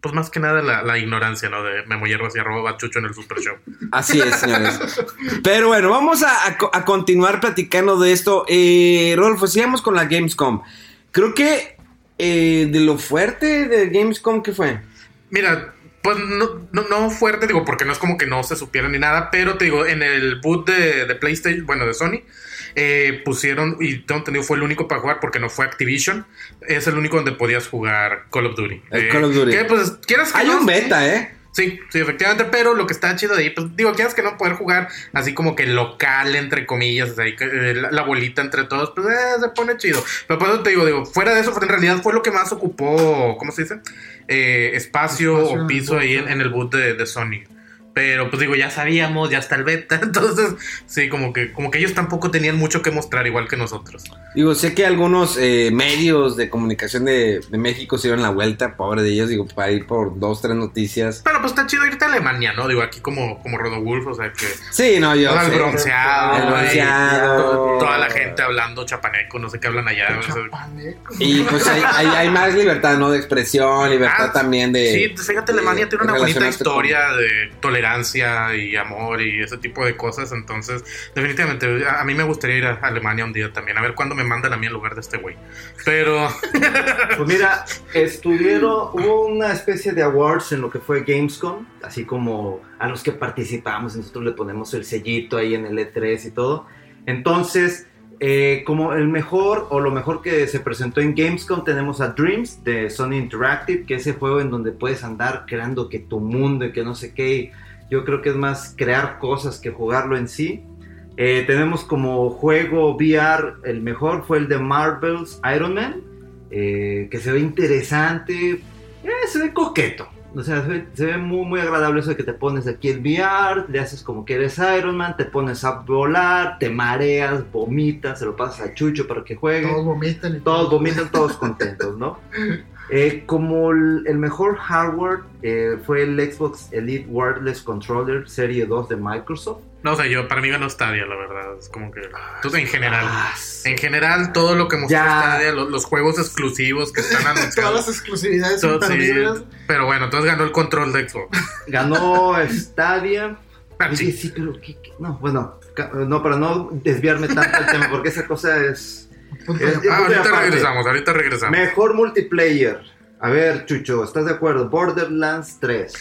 pues más que nada, la, la ignorancia, ¿no? De Memo Hierbas y arroba Bachucho en el Super Show. Así es, señores. Pero bueno, vamos a, a continuar platicando de esto. Eh, Rolfo, sigamos con la Gamescom. Creo que eh, de lo fuerte de Gamescom, ¿qué fue? Mira, pues no, no, no fuerte, digo, porque no es como que no se supiera ni nada, pero te digo, en el boot de, de PlayStation, bueno, de Sony, eh, pusieron, y tengo entendido fue el único para jugar porque no fue Activision, es el único donde podías jugar Call of Duty. El Eh, Call of Duty. Que, pues, quieras que Hay no- un beta, ¿eh? Sí, sí, efectivamente, pero lo que está chido de ahí, pues digo, quieras que no poder jugar así como que local, entre comillas, o sea, eh, la, la bolita entre todos, pues eh, se pone chido. Pero por eso te digo, digo, fuera de eso, en realidad fue lo que más ocupó, ¿cómo se dice? Eh, espacio, o piso ahí en el boot de, de Sony. Pero pues digo, ya sabíamos, ya está el beta, entonces sí, como que, como que ellos tampoco tenían mucho que mostrar, igual que nosotros. Digo, sé que algunos eh, medios de comunicación de, de México se dieron la vuelta, pobre de ellos, digo, para ir por dos, tres noticias. Pero pues está chido irte a Alemania, ¿no? Digo, aquí como, como Rodowulf, o sea que... Sí, no, yo Todo el bronceado, El bronceado. to- toda la gente hablando chapaneco, no sé qué hablan allá. o sea, Chapaneco. Y pues hay, hay, hay más libertad, ¿no? De expresión, libertad Ah, también de... Sí, fíjate, Alemania de tiene una bonita con- historia de tolerancia y amor y ese tipo de cosas. Entonces, definitivamente, a, mí me gustaría ir a Alemania un día también, a ver cuándo me mandan a mí en lugar de este güey. Pero, Pues mira, estuvieron, hubo una especie de awards en lo que fue Gamescom, así como a los que participamos, nosotros le ponemos el sellito ahí en el E3 y todo. Entonces, eh, como el mejor o lo mejor que se presentó en Gamescom, tenemos a Dreams de Sony Interactive, que es ese juego en donde puedes andar creando que tu mundo y que no sé qué. Yo creo que es más crear cosas que jugarlo en sí. Eh, tenemos como juego VR, el mejor fue el de Marvel's Iron Man, eh, que se ve interesante, eh, se ve coqueto. O sea, se ve, se ve muy, muy agradable eso de que te pones aquí el VR, le haces como que eres Iron Man, te pones a volar, te mareas, vomitas, se lo pasas a Chucho para que juegue. Todos vomitan y Todos vomitan, todos contentos, ¿no? Eh, como el, el mejor hardware eh, fue el Xbox Elite Wireless Controller Serie 2 de Microsoft. no sé, yo, para mí ganó Stadia, la verdad. Es como que, entonces, en general, en general, todo lo que mostró Ya. Stadia, los, los juegos exclusivos que están Todas anunciados. las exclusividades todo- sí, pero bueno, entonces ganó el control de Xbox. Ganó Stadia. Ah, sí. sí, pero ¿qué- qué? No, bueno, no, para no desviarme tanto del tema, porque esa cosa es... Es- Ah, ahorita regresamos, ahorita regresamos. Mejor multiplayer. A ver, Chucho, ¿estás de acuerdo? Borderlands 3.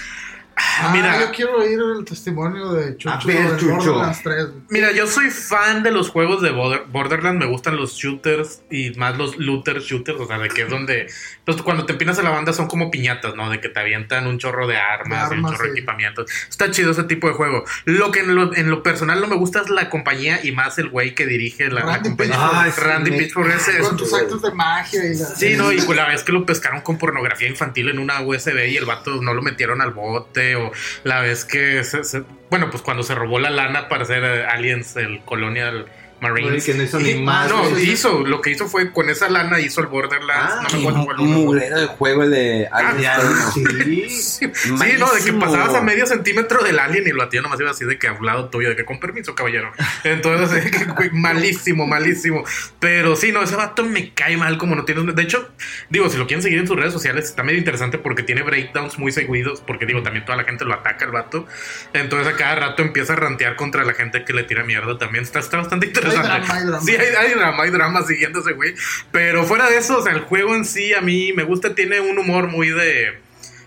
Ah, Mira. yo quiero oír el testimonio de Chucho. A ver, de Chucho. Borderlands 3. Mira, yo soy fan de los juegos de Border- Borderlands, me gustan los shooters y más los looter shooters, o sea, de que es donde, pues cuando te empinas a la banda son como piñatas, ¿no? De que te avientan un chorro de armas, De y un chorro de sí. equipamiento. Está chido ese tipo de juego. Lo que en lo, en lo personal no me gusta es la compañía y más el güey que dirige la, compañía. Sí, Randy Pitchford ese es- Con tus actos de magia y la... Sí, no, y pues la vez que lo pescaron con pornografía infantil en una USB y el vato no lo metieron al bote, o la vez que, se- bueno, pues cuando se robó la lana para hacer eh, Aliens, el Colonial Marines. Que no hizo ni más, No, hizo, lo que hizo fue con esa lana hizo el Borderlands. Ah, no me acuerdo cuál un mugrero de juego el de Alien Ya, Storm. sí. Sí, sí, no, de que pasabas a medio centímetro del alien y lo atía nomás iba así de que a un lado tuyo, de que con permiso, caballero. Entonces, malísimo, malísimo. Pero sí, no, ese vato me cae mal como no tienes. De hecho, digo, si lo quieren seguir en sus redes sociales, está medio interesante porque tiene breakdowns muy seguidos. Porque digo, también toda la gente lo ataca el vato. Entonces, a cada rato empieza a rantear contra la gente que le tira mierda también. Está, está bastante interesante. drama, hay drama. Sí, hay, hay drama, hay drama siguiendo ese güey. Pero fuera de eso, o sea, el juego en sí a mí me gusta, tiene un humor muy de.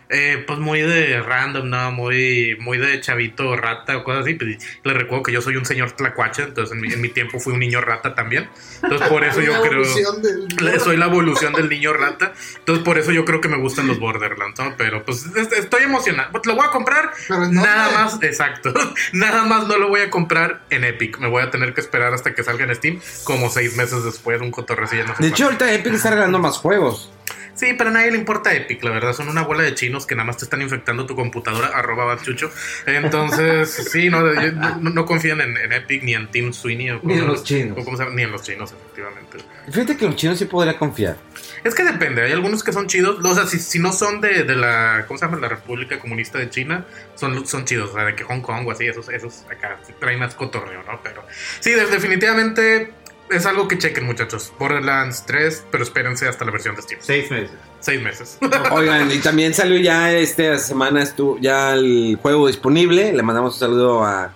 Eh, pues muy de random, ¿no? Muy, muy de chavito rata o cosas así. Pues, les recuerdo que yo soy un señor tlacuache, entonces en mi, en mi tiempo fui un niño rata también. Entonces por eso yo creo. del- Soy la evolución del niño rata. Entonces, por eso yo creo que me gustan los Borderlands, ¿no? Pero pues es- estoy emocionado. Pues, Lo voy a comprar. Pero ¿en Nada más, exacto. Nada más no lo voy a comprar en Epic. Me voy a tener que esperar hasta que salga en Steam, como seis meses después, un cotorrecillo. No sé De hecho, ahorita Epic está regalando más juegos. Sí, pero a nadie le importa Epic, la verdad. Son una bola de chinos que nada más te están infectando tu computadora, arroba Batchucho. Entonces, sí, no, no, no confían en, en Epic ni en Team Sweeney. O Ni en los chinos. o se ni en los chinos, efectivamente. Fíjate que los chinos sí podría confiar. Es que depende, hay algunos que son chidos, o sea, si, si no son de, de la, ¿cómo se llama? La República Comunista de China, son, son chidos, o sea, de que Hong Kong o así, esos, esos acá traen más cotorreo, ¿no? Pero sí, de- definitivamente es algo que chequen, muchachos. Borderlands 3, pero espérense hasta la versión de Steam. Seis meses. Seis meses. Oigan, y también salió ya esta semana estuvo ya el juego disponible. Le mandamos un saludo a.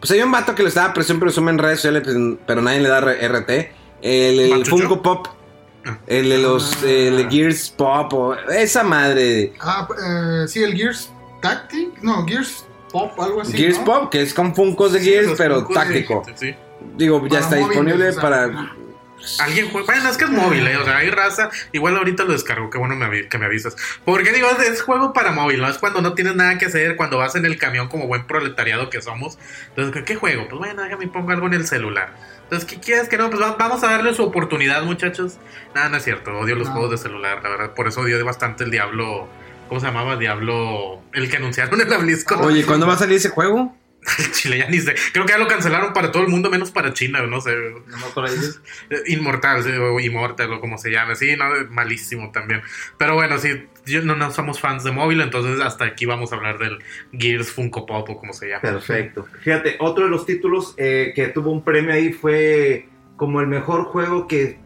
Pues hay un vato que lo estaba presión presume en redes sociales, pero nadie le da RT. El, el. Funko Pop. Ah. El de los el Gears Pop. o- esa madre. Ah, eh, sí, el Gears Tactic. No, Gears Pop, algo así. Gears ¿no? Pop, que es con Funkos de Sí, Gears, pero táctico. sí. Digo, ya está móviles, disponible o sea, para. Alguien juega. Bueno, es que es móvil, ¿eh? O sea, hay raza. Igual ahorita lo descargo. Qué bueno me que me avisas. Porque digo, es, es juego para móvil, ¿no? Es cuando no tienes nada que hacer, cuando vas en el camión como buen proletariado que somos. Entonces, ¿qué, qué juego? Pues bueno, déjame pongo algo en el celular. Entonces, ¿qué quieres que no? Pues va- vamos a darle su oportunidad, muchachos. Nada, no es cierto. Odio los No. juegos de celular, la verdad. Por eso odio bastante el Diablo. ¿Cómo se llamaba? Diablo. El que anunciaron en la BlizzCon. Oye, ¿cuándo va a salir ese juego? Chile, ya ni sé. Creo que ya lo cancelaron para todo el mundo, menos para China, no sé. No, por ahí es- Inmortal, sí, o Immortal, o como se llame. Sí, no, malísimo también. Pero bueno, sí, yo no, no somos fans de móvil, entonces hasta aquí vamos a hablar del Gears Funko Pop o como se llama. Perfecto. Fíjate, otro de los títulos eh, que tuvo un premio ahí fue como el mejor juego que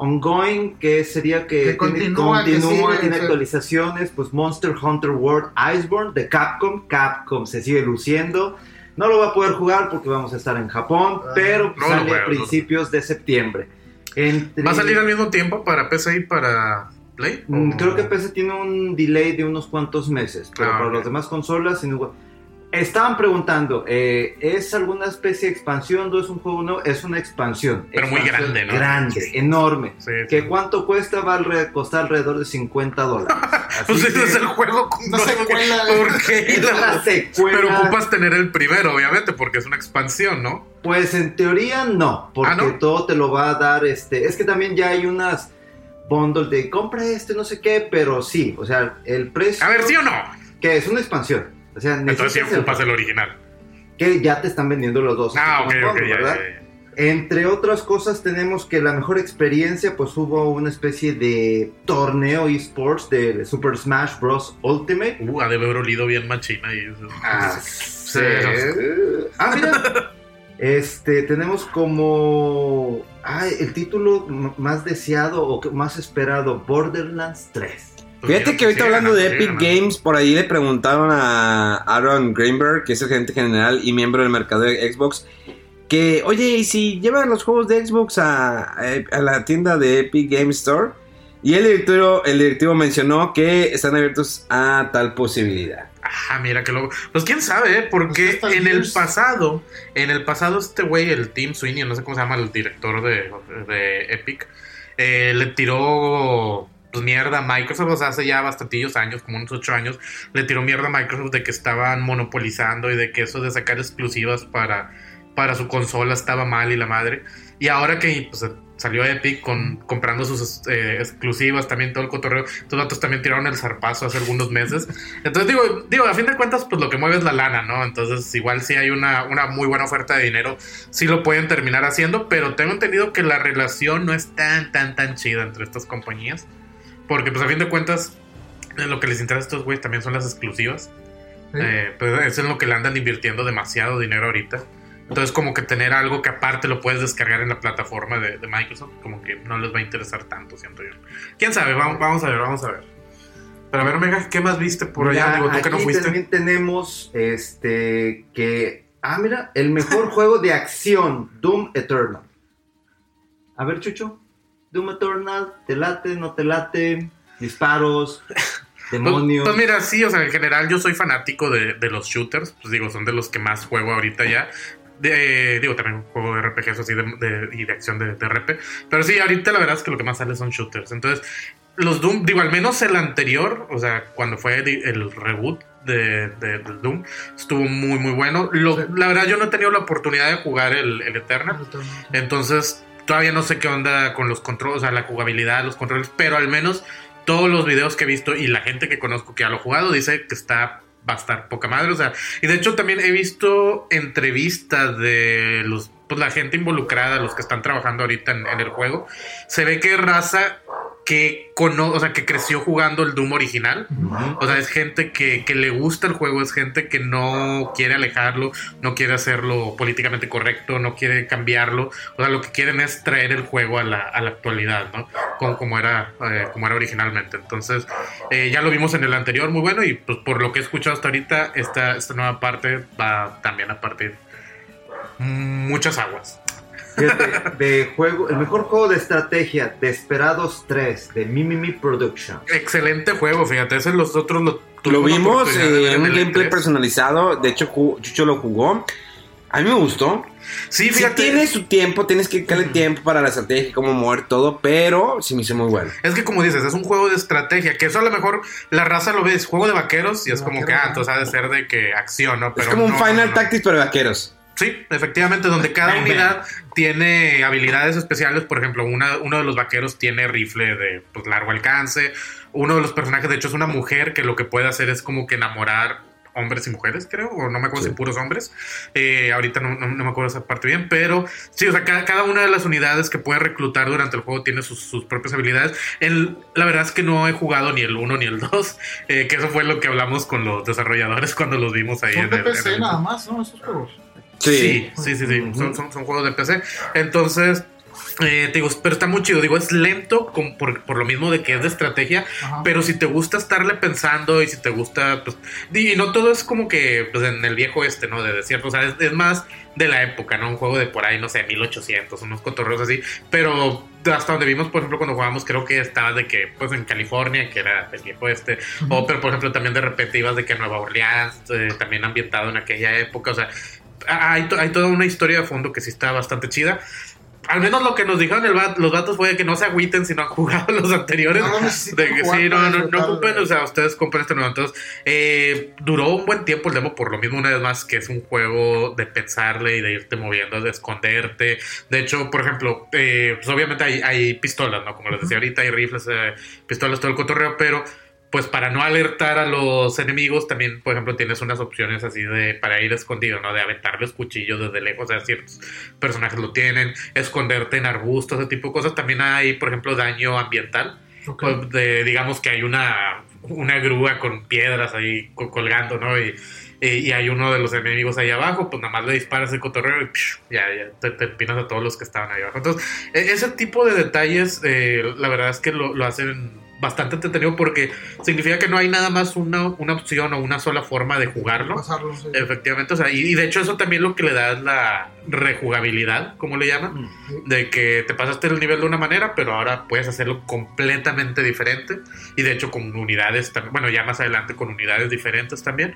ongoing, que sería que, Que continúa, que continúa, sigue, tiene actualizaciones, pues Monster Hunter World Iceborne de Capcom. Capcom se sigue luciendo. No lo va a poder jugar porque vamos a estar en Japón, Ah, pero no sale a no. principios de septiembre. Entre- ¿Va a salir al mismo tiempo para PC y para Play? Mm, ¿O- Creo que PC tiene un delay de unos cuantos meses, pero Ah, para las demás consolas, sin igual- Estaban preguntando, eh, ¿es alguna especie de expansión? ¿No es un juego nuevo? Es una expansión. Pero muy grande, ¿no? Grande, enorme. Sí, ¿Que sí. cuánto cuesta? Va a costar alrededor de 50 dólares. Pues que es el juego con Una secuela. ¿Por qué? secuela. Pero ocupas tener el primero, obviamente, porque es una expansión, ¿no? Pues en teoría no, porque Ah, ¿no? todo te lo va a dar este. Es que también ya hay unas bundles de compra este, no sé qué, pero sí, o sea, el precio. A ver, ¿sí o no? Que es una expansión. O sea, Entonces el- ocupas el original. que ya te están vendiendo los dos. Ah, ok, ok, ya, ¿verdad? ya, ya. Entre otras cosas tenemos que la mejor experiencia, pues hubo una especie de torneo esports de Super Smash Bros. Ultimate. Uh, ha de haber olido bien machina y eso. Ah, Sí. Ah, mira. Este, tenemos como ay, el título más deseado o más esperado, Borderlands 3. Pues Fíjate que ahorita hablando de Epic ganando. Games, por ahí le preguntaron a Aaron Greenberg, que es el gerente general y miembro del mercado de Xbox, que, oye, ¿y si llevan los juegos de Xbox a, a- a la tienda de Epic Games Store? Y el directivo, el directivo mencionó que están abiertos a tal posibilidad. Ah, mira que luego. Pues quién sabe, ¿eh? Porque Pues en el pasado, en el pasado, este güey, el Team Sweeney, no sé cómo se llama, el director de, de Epic, eh, le tiró pues, mierda Microsoft, hace ya bastantillos años, como unos ocho años, le tiró mierda a Microsoft de que estaban monopolizando y de que eso de sacar exclusivas para, para su consola estaba mal y la madre. Y ahora que pues, salió Epic comprando sus eh, exclusivas, también todo el cotorreo, estos datos también tiraron el zarpazo hace algunos meses. Entonces digo, digo, a fin de cuentas, pues lo que mueve es la lana, ¿no? Entonces, igual si hay una, una muy buena oferta de dinero, sí lo pueden terminar haciendo, pero tengo entendido que la relación no es tan, tan, tan chida entre estas compañías. Porque, pues a fin de cuentas, lo que les interesa a estos güeyes también son las exclusivas. Sí. Eh, pues eso es en lo que le andan invirtiendo demasiado dinero ahorita. Entonces, como que tener algo que aparte lo puedes descargar en la plataforma de, de Microsoft, como que no les va a interesar tanto, siento yo. Quién sabe, vamos, vamos a ver, vamos a ver. Pero a ver, Omega, ¿qué más viste por allá? Mira, Digo, tú que no aquí fuiste. también tenemos este que Ah, mira, el mejor juego de acción, Doom Eternal. A ver, Chucho, Doom Eternal, ¿te late, no te late? Disparos, Pues, demonios. pues mira, sí, o sea, en general yo soy fanático de, de los shooters, pues digo, son de los que más juego ahorita ya. De- digo, también juego de RPGs así de, de- y de acción de, de RP. Pero sí, ahorita la verdad es que lo que más sale son shooters. Entonces, los Doom, digo, al menos el anterior, o sea, cuando fue el reboot de, de- del Doom, estuvo muy, muy bueno. Lo- La verdad, yo no he tenido la oportunidad de jugar el, el Eternal. Entonces, todavía no sé qué onda con los controles, o sea, la jugabilidad, los controles, pero al menos todos los videos que he visto y la gente que conozco que ya lo ha jugado dice que está va a estar poca madre, o sea, y de hecho también he visto entrevistas de los pues la gente involucrada, los que están trabajando ahorita en, en el juego, se ve que raza que cono o sea, que creció jugando el Doom original. O sea, es gente que, que le gusta el juego, es gente que no quiere alejarlo, no quiere hacerlo políticamente correcto, no quiere cambiarlo. O sea, lo que quieren es traer el juego a la, a la actualidad, ¿no? Como, como, era, eh, como era originalmente. Entonces, eh, ya lo vimos en el anterior, muy bueno. Y pues por lo que he escuchado hasta ahorita, esta, esta nueva parte va también a partir muchas aguas. Fíjate, de juego, el mejor juego de estrategia, Desperados 3, de Mimimi Production. Excelente juego, fíjate, ese los otros lo, Lo vimos eh, en un gameplay E3. personalizado. De hecho, Chucho lo jugó. A mí me gustó. Sí, Si fíjate. tiene su tiempo, tienes que darle tiempo para la estrategia, cómo mover todo, pero sí me hizo muy bueno. Es que como dices, es un juego de estrategia, que eso a lo mejor la raza lo ve, es juego de vaqueros y es como que, ah, entonces ha de ser de que acción, ¿no? Pero es como un no, Final no. Tactics, pero de vaqueros. Sí, efectivamente, donde cada Bang, bang. unidad tiene habilidades especiales. Por ejemplo, una, uno de los vaqueros tiene rifle de pues, largo alcance. Uno de los personajes, de hecho, es una mujer que lo que puede hacer es como que enamorar hombres y mujeres, creo, o no me acuerdo si puros hombres. Eh, ahorita no, no- no me acuerdo esa parte bien, pero sí, o sea, cada, cada una de las unidades que puede reclutar durante el juego tiene sus, sus propias habilidades. El, la verdad es que no he jugado ni el 1 ni el 2, eh, que eso fue lo que hablamos con los desarrolladores cuando los vimos ahí Son en de el- en PC el- nada más, ¿no? Esos juegos. Sí, sí, sí, sí. Son, son- son juegos de PC. Entonces, eh, te digo, pero está muy chido. Digo, es lento con- por, por lo mismo de que es de estrategia. Ajá. Pero si te gusta estarle pensando y si te gusta, pues. Y no todo es como que pues, en el viejo este, ¿no? De desierto. O sea, es, es más de la época, ¿no? Un juego de por ahí, no sé, 1800, unos cotorreos así. Pero hasta donde vimos, por ejemplo, cuando jugábamos, creo que estaba de que, pues en California, que era el viejo este. O, pero por ejemplo, también de repente ibas de que Nueva Orleans, eh, también ambientado en aquella época. O sea, hay, to- hay toda una historia de fondo que sí está bastante chida. Al menos lo que nos dijeron el va- los datos fue que no se agüiten si no han jugado los anteriores. No de que sí, no, no, no ocupen, o sea, ustedes compren este nuevo. Entonces, eh, duró un buen tiempo el demo, por lo mismo, una vez más, que es un juego de pensarle y de irte moviendo, de esconderte. De hecho, por ejemplo, eh, pues obviamente hay, hay pistolas, ¿no? Como les decía ahorita, hay rifles, eh, pistolas, todo el cotorreo, pero pues para no alertar a los enemigos, también, por ejemplo, tienes unas opciones así de para ir escondido, ¿no? De aventarles cuchillos desde lejos, o sea, ciertos personajes lo tienen, esconderte en arbustos, ese tipo de cosas. También hay, por ejemplo, daño ambiental. Pues, de, digamos que hay una, una grúa con piedras ahí co- colgando, ¿no? Y, y- y hay uno de los enemigos ahí abajo, pues nada más le disparas el cotorreo y ya, ya te, te empinas a todos los que estaban ahí abajo. Entonces, e- ese tipo de detalles, eh, la verdad es que lo, lo hacen bastante entretenido porque significa que no hay nada más una, una opción o una sola forma de jugarlo. Pasarlo, sí. Efectivamente, o sea, y, y de hecho eso también lo que le da es la rejugabilidad, como le llaman, de que te pasaste el nivel de una manera, pero ahora puedes hacerlo completamente diferente y de hecho con unidades también, bueno, ya más adelante con unidades diferentes también.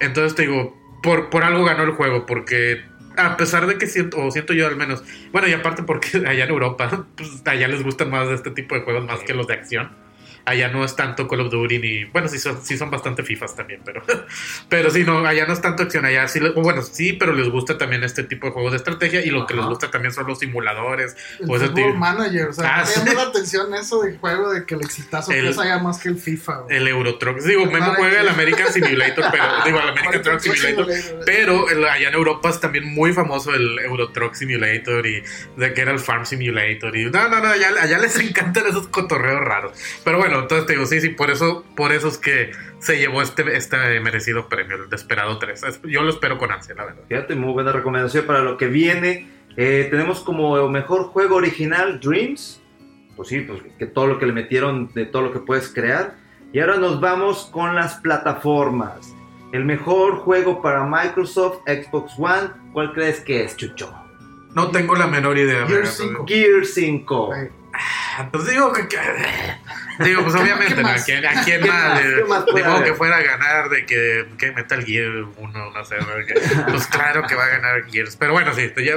Entonces te digo, por, por algo ganó el juego, porque a pesar de que siento, o siento yo al menos, bueno, y aparte porque allá en Europa, pues allá les gustan más de este tipo de juegos más que los de acción. Allá no es tanto Call of Duty ni. Bueno, sí son, sí son bastante FIFAs también, pero. Pero sí, no, allá no es tanto acción. Allá sí. Bueno, sí, pero les gusta también este tipo de juegos de estrategia. Y lo que les gusta también son los simuladores. El o ese tipo- Manager, o sea, Ah, me sí. la atención eso del juego de que el exitazo El- pesa ya más que el FIFA. güey. El Eurotruck. Digo, Memo juega el. American Simulator, pero. Digo, el American Truck Simulator. Pero el- allá en Europa es también muy famoso el Euro Truck Simulator y de que era el Farm Simulator. Y no, no, no, allá, allá les encantan esos cotorreos raros. Pero bueno, entonces te digo, sí, sí, por eso, por eso es que se llevó este, este merecido premio, el Desperado 3. Es- Yo lo espero con ansia, la verdad. Fíjate, muy buena recomendación para lo que viene. Eh, tenemos como mejor juego original Dreams. Pues sí, pues que todo lo que le metieron de todo lo que puedes crear. Y ahora nos vamos con las plataformas. El mejor juego para Microsoft, Xbox One, ¿cuál crees que es, Chucho? No tengo la menor idea. Gear verga, 5. Gear 5. Pues digo que, que- digo, pues obviamente, ¿Qué ¿no? ¿A quién, a quién ¿Qué más? más? De, ¿Qué más puede de modo que fuera a ganar de que, que Metal Gear 1, no sé, pues claro que va a ganar Gears. Pero bueno, sí, ya,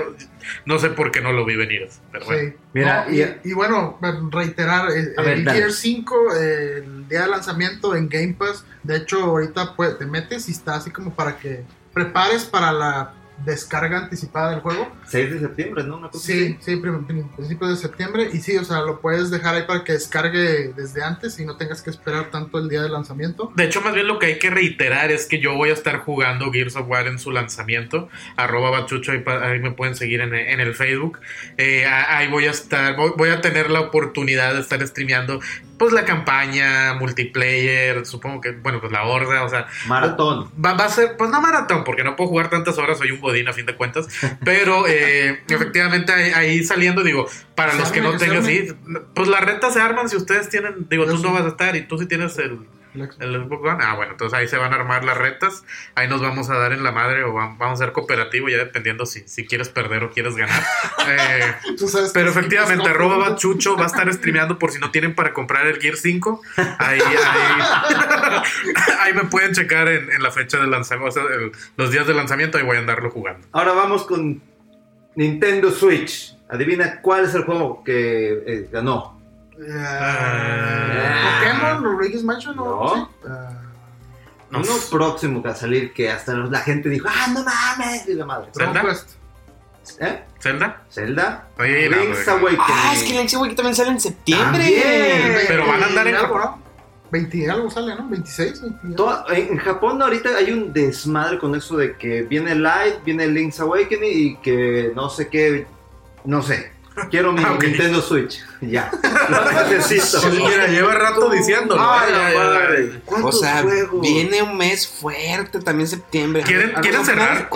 no sé por qué no lo vi venir. Pero bueno. Sí. Mira, No, y, y bueno, reiterar, eh, A ver, el. Gear 5, eh, el día de lanzamiento en Game Pass, de hecho ahorita pues, te metes y está así como para que prepares para la descarga anticipada del juego. 6 de septiembre, ¿no? Una cosa Sí, sí, principios de septiembre. Y sí, o sea, lo puedes dejar ahí para que descargue desde antes y no tengas que esperar tanto el día de lanzamiento. De hecho, más bien lo que hay que reiterar es que yo voy a estar jugando Gears of War en su lanzamiento. Arroba bachucho, ahí, me pueden seguir en, en el Facebook. Eh, ahí voy a estar, voy, voy a tener la oportunidad de estar streameando pues la campaña, multiplayer, supongo que, bueno, pues la horda, o sea, Maratón. Va, va a ser, pues no maratón, porque no puedo jugar tantas horas, soy un godín a fin de cuentas. Pero eh, efectivamente ahí, ahí saliendo, digo, para Se los que no tengan, sí, pues las retas se arman si ustedes tienen, digo, Yo tú sí. no vas a estar y tú sí tienes el, El Xbox. el Xbox One. Ah, bueno, entonces ahí se van a armar las retas, ahí nos vamos a dar en la madre o va- vamos a ser cooperativo, ya dependiendo si, si quieres perder o quieres ganar. Eh, Tú sabes pero efectivamente, pues, arroba no. Bachucho va a estar streameando por si no tienen para comprar el Gear 5. Ahí, ahí, ahí me pueden checar en, en la fecha de lanzamiento, o sea, el- los días de lanzamiento, ahí voy a andarlo jugando. Ahora vamos con Nintendo Switch. Adivina cuál es el juego que eh, ganó. Pokémon, Luigi's Mansion o No. algo así. Ah, No. Uno próximo que va a salir que hasta la gente dijo, ah, no mames, y la madre. ¿Zelda? ¿Eh? ¿Zelda? Zelda. Sí, no, Link's güey. Awakening. Ah, es que el Awakening también sale en septiembre. También. Pero van a andar en algo, Japón. ¿no? 20 y algo sale, ¿no? 26, 20 y algo. Toda- en Japón ahorita hay un desmadre con eso de que viene Light, viene Link's Awakening y que no sé qué, no sé. Quiero mi Ah. Nintendo Switch. Ya. Lo necesito. Sí, mira, lleva rato diciéndolo. Ay, eh, madre. ya. O ¿Cuántos sea, juegos? viene un mes fuerte también septiembre. ¿Quieren, A ¿quieren cerrar?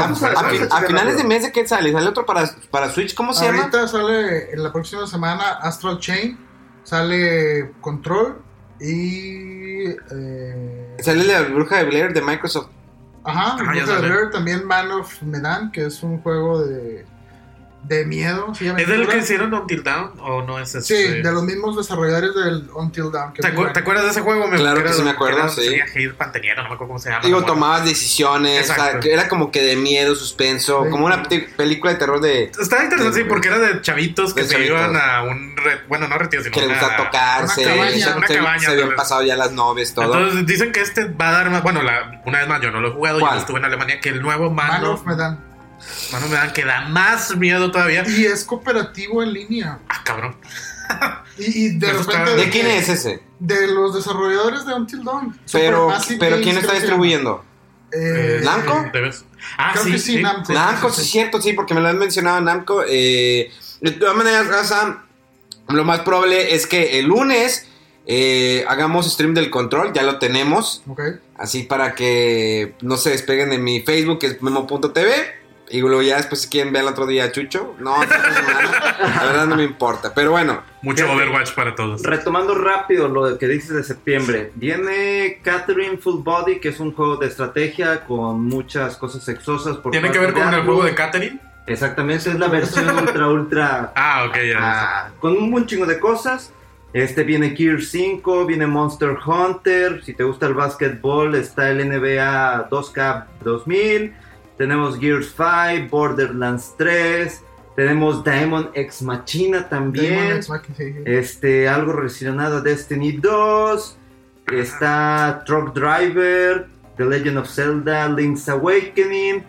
A, finales de mes de qué sale, sale otro para, para Switch, ¿cómo se llama? Ahorita sale en la próxima semana Astral Chain, sale Control y. Eh, Sale la bruja de Blair de Microsoft. ajá, Ah, Bruja de. Blair, también Man of Medan, que es un juego de, de miedo. ¿sí? ¿Es del aventura. que hicieron Until Down o no es ese? Sí, de los mismos desarrolladores del Until Dawn. que ¿Te, acu- te acuerdas de ese juego? Me- Claro que sí me acuerdo, era- sí. sería Panteniano, no me acuerdo cómo se llama. Digo, Bueno. tomabas decisiones, o sea, que era como que de miedo, suspenso, Sí. como una pe- película de terror de Estaba interesante, sí, porque era de chavitos que De se chavitos. iban a un. re- bueno, no retiro, sino que le una- gusta tocarse, una cabaña. se, Una se- cabaña, se habían pasado ya las novias, todo. Entonces dicen que este va a dar más. Bueno, la, una vez más, yo no lo he jugado, yo ¿Cuál? no estuve en Alemania. Que el nuevo Man mano, of Medan. Mano me dan que da más miedo todavía. Y es cooperativo en línea. Ah, cabrón. Y, y de Eso está- repente. ¿De quién es ese? De los desarrolladores de Until Dawn. Pero, pero ¿quién está distribuyendo? Eh, ¿Namco? ¿Debes? Ah, Creo sí, que sí, sí. Namco. Sí, Namco, sí, sí, sí. es cierto, sí, porque me lo han mencionado Namco. Eh, de todas maneras, Raza, lo más probable es que el lunes eh, hagamos stream del control, ya lo tenemos. Ok. Así para que no se despeguen de mi Facebook, que es memo.tv. Y luego ya después si quieren ver el otro día a Chucho. No, la verdad no me importa. Pero bueno, Mucho. Overwatch para todos. Retomando rápido lo que dices de septiembre, viene Catherine Full Body, que es un juego de estrategia con muchas cosas sexosas. Por ¿Tiene que ver con el juego de Catherine? Exactamente, es la versión ultra, ultra Ah, ok, ya. Ah, con un buen chingo de cosas. Este viene Gear 5, viene Monster Hunter. Si te gusta el básquetbol, está el NBA 2K 2000. Tenemos Gears 5, Borderlands 3. Tenemos Diamond X Machina también. Demon X Machina, sí, sí. Este, algo relacionado a Destiny 2. Está Truck Driver, The Legend of Zelda, Link's Awakening.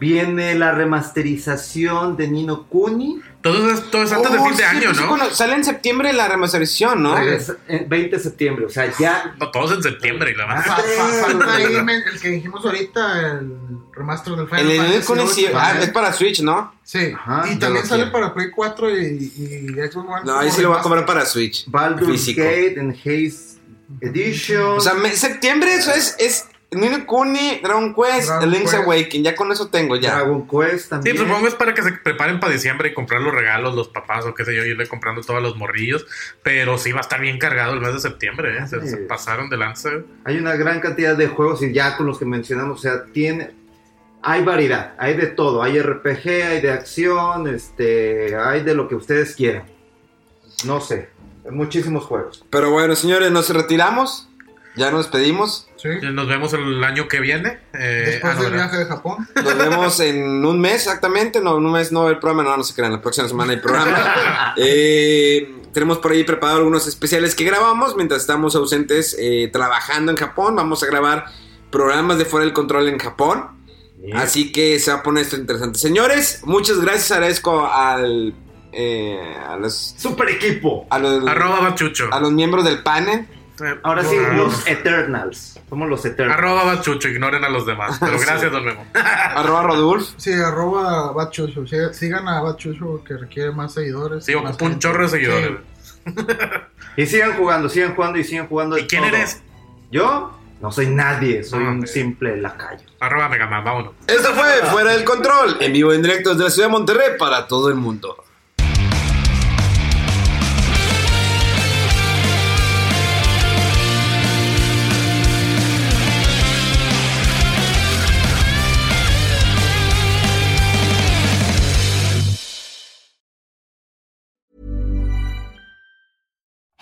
Viene la remasterización de Nino Kuni. Todo es, todo es antes de Oh, fin de sí, año, pues sí, ¿no? bueno, sale en septiembre la remasterización, ¿no? Es, eh, 20 de septiembre, o sea, ya No, todos en septiembre y la más. el que dijimos ahorita, el remaster del Final El de Fantasy Nino Kuni sí, ah, es para Switch, ¿no? Sí, Ajá, y también sale quiero. para Play 4 y, y Xbox One. No, ahí sí lo voy a comprar para Switch. Baldur's. Gate en Haze Edition. O sea, me- septiembre eso es, es Nino Kuni, Dragon Quest, Dragon Link's Quest. Awakening. Ya con eso tengo ya. Dragon Quest Sí, también. pues supongo es para que se preparen para diciembre y comprar los regalos, los papás o qué sé yo, irle comprando todos los morrillos. Pero sí va a estar bien cargado el mes de septiembre, ¿eh? Se, se pasaron de lanza. Hay una gran cantidad de juegos y ya con los que mencionamos, o sea, tiene hay variedad, hay de todo, hay RPG, hay de acción, este, hay de lo que ustedes quieran. No sé, muchísimos juegos. Pero bueno, señores, nos retiramos. Ya nos despedimos. Sí. Nos vemos el año que viene. Eh, Después ah, no, del ¿verdad? viaje de Japón. Nos vemos en un mes exactamente. No, en un mes no va a haber programa. No, no se crean. La próxima semana hay programa. Eh, tenemos por ahí preparado algunos especiales que grabamos mientras estamos ausentes eh, trabajando en Japón. Vamos a grabar programas de fuera del control en Japón. Así que se va a poner esto interesante. Señores, muchas gracias. Agradezco al. eh, a los. Super equipo. A los, Arroba Bachucho. a los miembros del panel. Ahora sí, los Eternals. Somos los Eternals. Arroba Bachucho, ignoren a los demás. Pero gracias, don Memo. Arroba Rodulf. Sí, arroba Batchucho. Sí, Sigan a Batchucho que requiere más seguidores. Sí, ocupa un gente. chorro de seguidores. Sí. Y sigan jugando, sigan jugando y sigan jugando. ¿Y quién todo. eres? Yo no soy nadie, soy Ah, un simple lacayo. Arroba Megaman, vámonos. Esto fue Fuera del Control, en vivo y en directo desde la ciudad de Monterrey para todo el mundo.